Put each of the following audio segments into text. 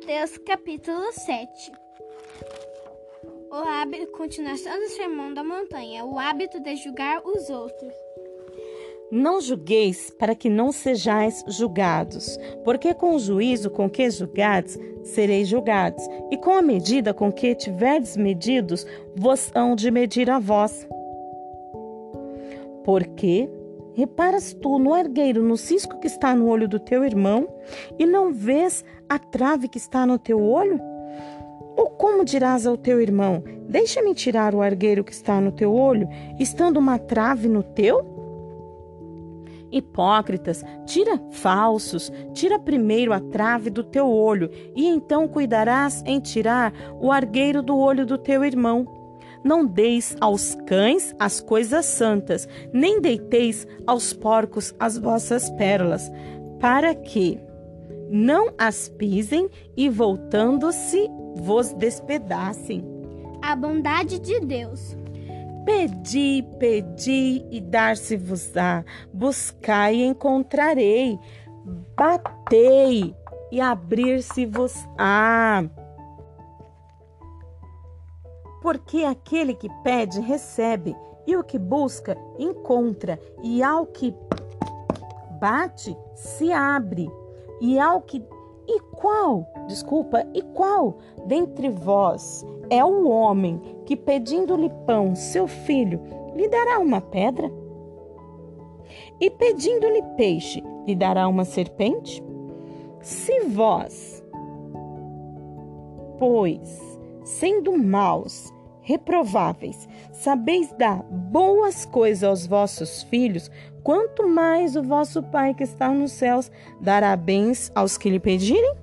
Mateus capítulo 7 O hábito, continuação do sermão da montanha, o hábito de julgar os outros. Não julgueis para que não sejais julgados, porque com o juízo com que julgades, sereis julgados, e com a medida com que tiverdes medidos, vos hão de medir a vós. Porque Reparas tu no argueiro, no cisco que está no olho do teu irmão, e não vês a trave que está no teu olho? Ou como dirás ao teu irmão: Deixa-me tirar o argueiro que está no teu olho, estando uma trave no teu? Hipócritas, tira falsos, tira primeiro a trave do teu olho, e então cuidarás em tirar o argueiro do olho do teu irmão. Não deis aos cães as coisas santas, nem deiteis aos porcos as vossas pérolas, para que não as pisem e voltando-se vos despedacem. A bondade de Deus. Pedi, pedi e dar-se-vos-á. Buscai e encontrarei. Batei e abrir-se-vos-á. Porque aquele que pede, recebe, e o que busca, encontra, e ao que bate, se abre, e ao que. E qual, desculpa, e qual dentre vós é o homem que, pedindo-lhe pão, seu filho, lhe dará uma pedra? E pedindo-lhe peixe, lhe dará uma serpente? Se vós, pois, sendo maus, reprováveis, sabeis dar boas coisas aos vossos filhos, quanto mais o vosso Pai que está nos céus dará bens aos que lhe pedirem?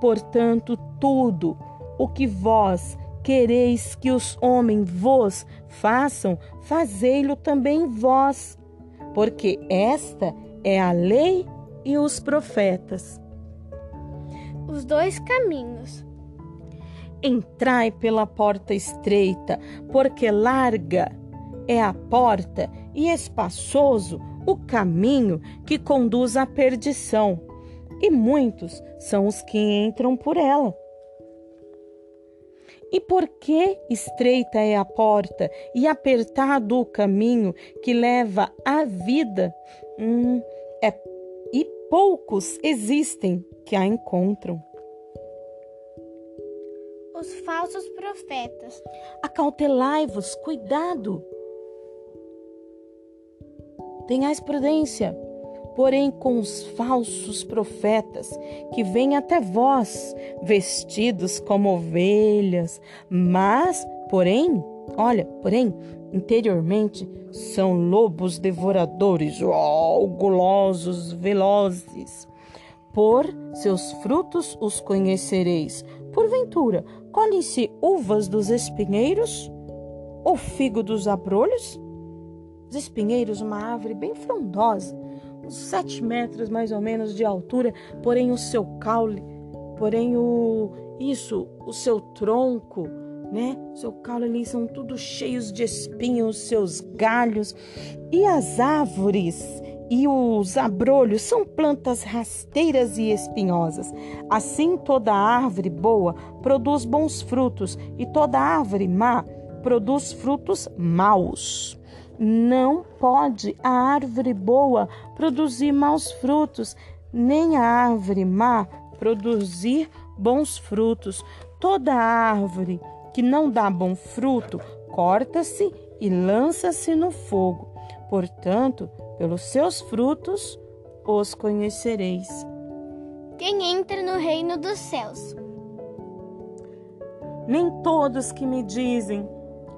Portanto, tudo o que vós quereis que os homens vos façam, fazei-lo também vós, porque esta é a lei e os profetas. Os dois caminhos. Entrai pela porta estreita, porque larga é a porta e espaçoso o caminho que conduz à perdição, e muitos são os que entram por ela. E porque estreita é a porta e apertado o caminho que leva à vida, hum, é, e poucos existem que a encontram falsos profetas. Acautelai-vos, cuidado. Tenhais prudência, porém com os falsos profetas que vêm até vós, vestidos como ovelhas, mas, porém, olha, porém, interiormente são lobos devoradores, oh, gulosos, velozes. Por seus frutos os conhecereis. Porventura, colhem-se uvas dos espinheiros? Ou figo dos abrolhos? Os espinheiros, uma árvore bem frondosa, uns sete metros mais ou menos de altura, porém o seu caule, porém o isso, o seu tronco, né? O seu caule ali são tudo cheios de espinhos, seus galhos e as árvores e os abrolhos são plantas rasteiras e espinhosas. Assim, toda árvore boa produz bons frutos, e toda árvore má produz frutos maus. Não pode a árvore boa produzir maus frutos, nem a árvore má produzir bons frutos. Toda árvore que não dá bom fruto corta-se e lança-se no fogo. Portanto, pelos seus frutos os conhecereis. Quem entra no reino dos céus? Nem todos que me dizem: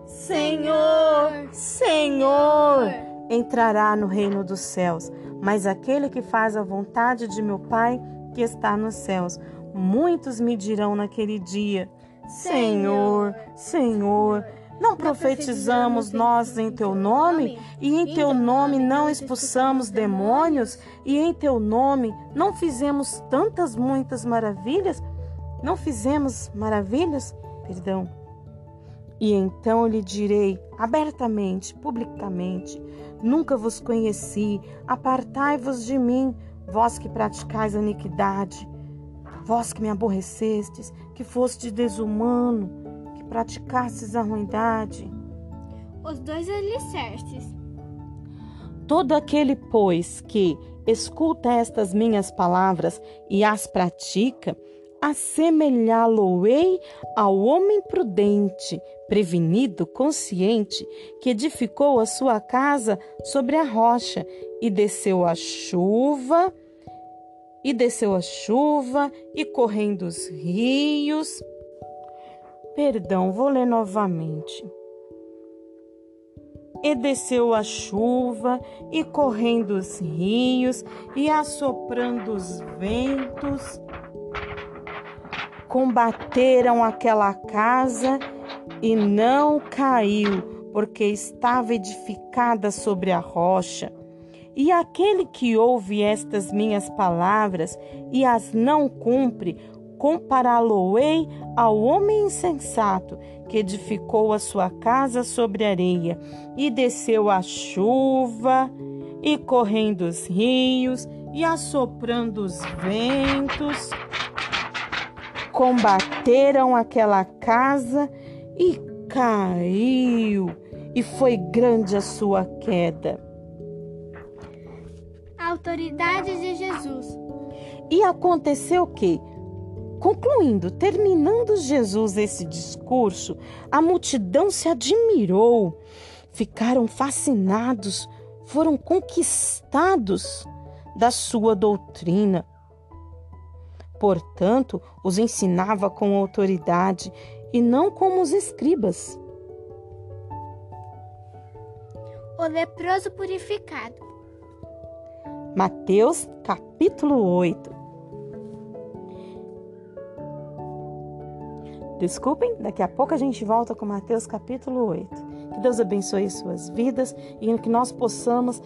Senhor, Senhor, entrará no reino dos céus, mas aquele que faz a vontade de meu Pai que está nos céus. Muitos me dirão naquele dia: Senhor, Senhor, não profetizamos nós em teu nome, e em teu nome não expulsamos demônios, e em teu nome não fizemos tantas muitas maravilhas? Não fizemos maravilhas? Perdão. E então lhe direi abertamente, publicamente: Nunca vos conheci, apartai-vos de mim, vós que praticais a iniquidade. Vós que me aborrecestes, que foste desumano, que praticastes a ruindade. Os dois alicerces. Todo aquele, pois, que escuta estas minhas palavras e as pratica, assemelhá-lo-ei ao homem prudente, prevenido, consciente, que edificou a sua casa sobre a rocha e desceu a chuva, e desceu a chuva, e correndo os rios. Perdão, vou ler novamente. E desceu a chuva, e correndo os rios, e assoprando os ventos, combateram aquela casa e não caiu, porque estava edificada sobre a rocha. E aquele que ouve estas minhas palavras e as não cumpre, compará-lo-ei ao homem insensato que edificou a sua casa sobre areia, e desceu a chuva, e correndo os rios, e assoprando os ventos combateram aquela casa e caiu, e foi grande a sua queda. Autoridade de Jesus. E aconteceu que, concluindo, terminando Jesus esse discurso, a multidão se admirou, ficaram fascinados, foram conquistados da sua doutrina Portanto, os ensinava com autoridade e não como os escribas. O leproso purificado. Mateus capítulo 8. Desculpem, daqui a pouco a gente volta com Mateus capítulo 8. Que Deus abençoe suas vidas e que nós possamos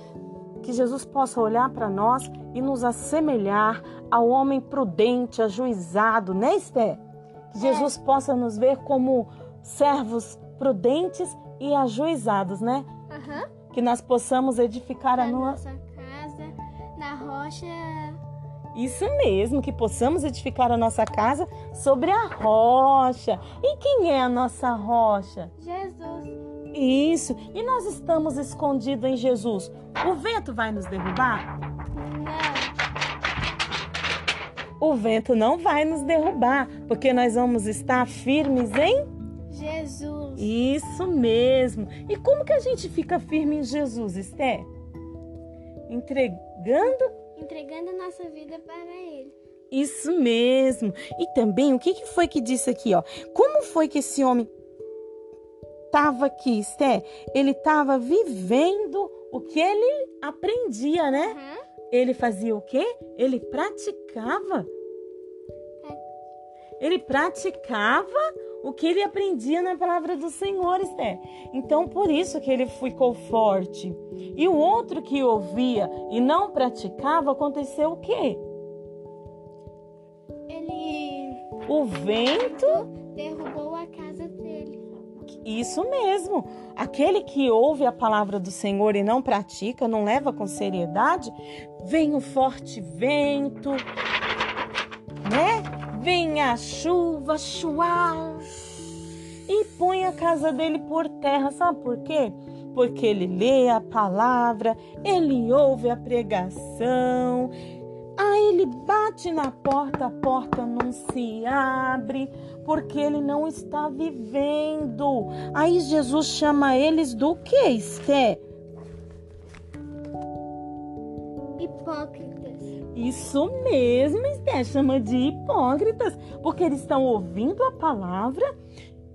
que Jesus possa olhar para nós e nos assemelhar ao homem prudente, ajuizado, né, Esther? Que Jesus é. possa nos ver como servos prudentes e ajuizados, né? Uhum. Que nós possamos edificar na a nossa casa, na rocha. Isso mesmo, que possamos edificar a nossa casa sobre a rocha. E quem é a nossa rocha? Jesus. Isso. E nós estamos escondidos em Jesus. O vento vai nos derrubar? Não. O vento não vai nos derrubar, porque nós vamos estar firmes em Jesus. Isso mesmo. E como que a gente fica firme em Jesus, Esté? Entregando entregando a nossa vida para ele. Isso mesmo. E também o que, que foi que disse aqui, ó? Como foi que esse homem estava aqui, Esté, ele estava vivendo o que ele aprendia, né? Uhum. Ele fazia o quê? Ele praticava. Ele praticava o que ele aprendia na palavra do Senhor, Esté. Então, por isso que ele ficou forte. E o outro que ouvia e não praticava, aconteceu o quê? Ele. O vento derrubou a casa dele. Isso mesmo. Aquele que ouve a palavra do Senhor e não pratica, não leva com seriedade, vem o forte vento, né? Vem a chuva, chuar põe a casa dele por terra. Sabe por quê? Porque ele lê a palavra, ele ouve a pregação, Aí ele bate na porta, a porta não se abre, porque ele não está vivendo. Aí Jesus chama eles do que, Esté? Hipócritas. Isso mesmo, Esté, chama de hipócritas, porque eles estão ouvindo a palavra,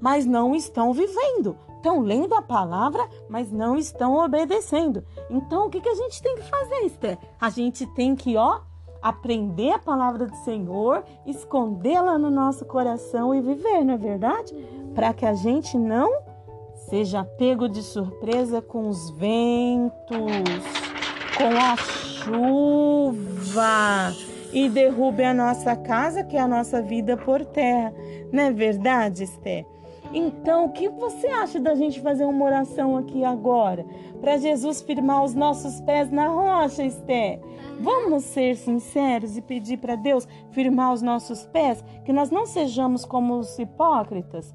mas não estão vivendo. Estão lendo a palavra, mas não estão obedecendo. Então, o que, que a gente tem que fazer, Esté? A gente tem que, ó, aprender a palavra do Senhor, escondê-la no nosso coração e viver, não é verdade? Para que a gente não seja pego de surpresa com os ventos, com a chuva e derrube a nossa casa, que é a nossa vida por terra. Não é verdade, Esté? Então, o que você acha da gente fazer uma oração aqui agora? Para Jesus firmar os nossos pés na rocha, Esté? Vamos ser sinceros e pedir para Deus firmar os nossos pés, que nós não sejamos como os hipócritas?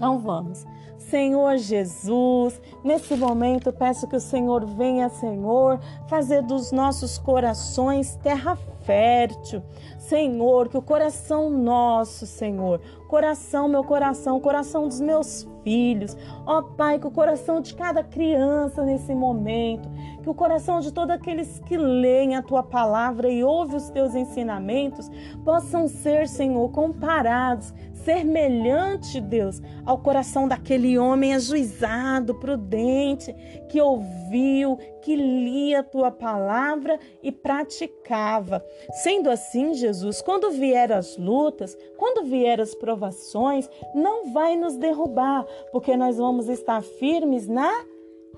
Então vamos. Senhor Jesus, nesse momento peço que o Senhor venha, Senhor, fazer dos nossos corações terra fértil. Senhor, que o coração nosso, Senhor, coração, meu coração, coração dos meus filhos, ó Pai, que o coração de cada criança nesse momento, que o coração de todos aqueles que leem a tua palavra e ouvem os teus ensinamentos possam ser, Senhor, comparados, semelhante, Deus, ao coração daquele homem ajuizado, prudente, que ouviu, que lia a tua palavra e praticava. Sendo assim, Jesus, quando vier as lutas, quando vier as provações, não vai nos derrubar, porque nós vamos estar firmes na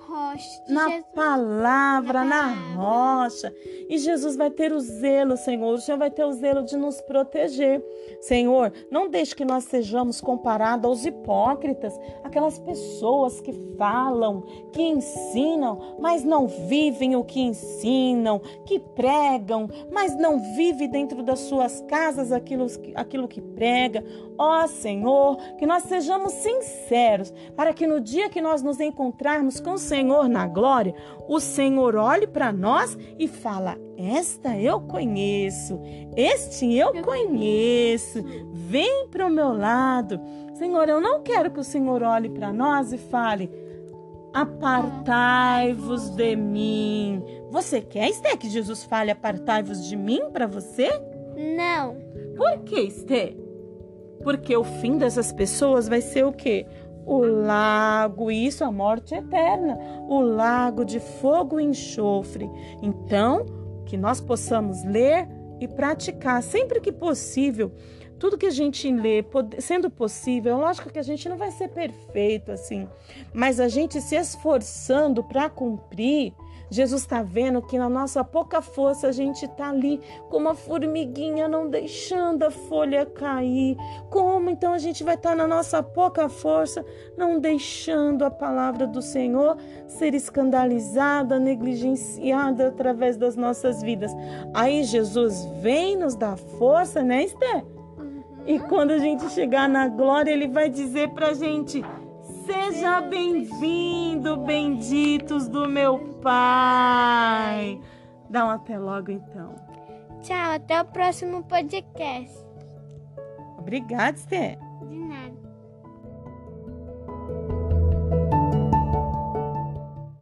Rocha na Jesus. palavra, Na na palavra. rocha. E Jesus vai ter o zelo, Senhor. O Senhor vai ter o zelo de nos proteger. Senhor, não deixe que nós sejamos comparados aos hipócritas, aquelas pessoas que falam, que ensinam, mas não vivem o que ensinam, que pregam, mas não vivem dentro das suas casas aquilo, aquilo que prega. Ó Senhor, que nós sejamos sinceros, para que no dia que nós nos encontrarmos com o Senhor na glória, o Senhor olhe para nós e fala: Esta eu conheço, este eu conheço, vem para o meu lado. Senhor, eu não quero que o Senhor olhe para nós e fale: Apartai-vos de mim. Você quer, Esté, que Jesus fale: Apartai-vos de mim para você? Não. Por que, Esté? Porque o fim dessas pessoas vai ser o quê? O lago, isso, a morte eterna, o lago de fogo e enxofre. Então, que nós possamos ler e praticar sempre que possível. Tudo que a gente lê, sendo possível, lógico que a gente não vai ser perfeito assim, mas a gente se esforçando para cumprir, Jesus está vendo que na nossa pouca força a gente está ali como uma formiguinha, não deixando a folha cair. Como então a gente vai estar na nossa pouca força, não deixando a palavra do Senhor ser escandalizada, negligenciada através das nossas vidas? Aí Jesus vem nos dar força, né, Esther? E quando a gente chegar na glória, ele vai dizer pra gente: Seja bem-vindo, benditos do meu Pai. Dá um até logo então. Tchau, até o próximo podcast. Obrigada, Esther.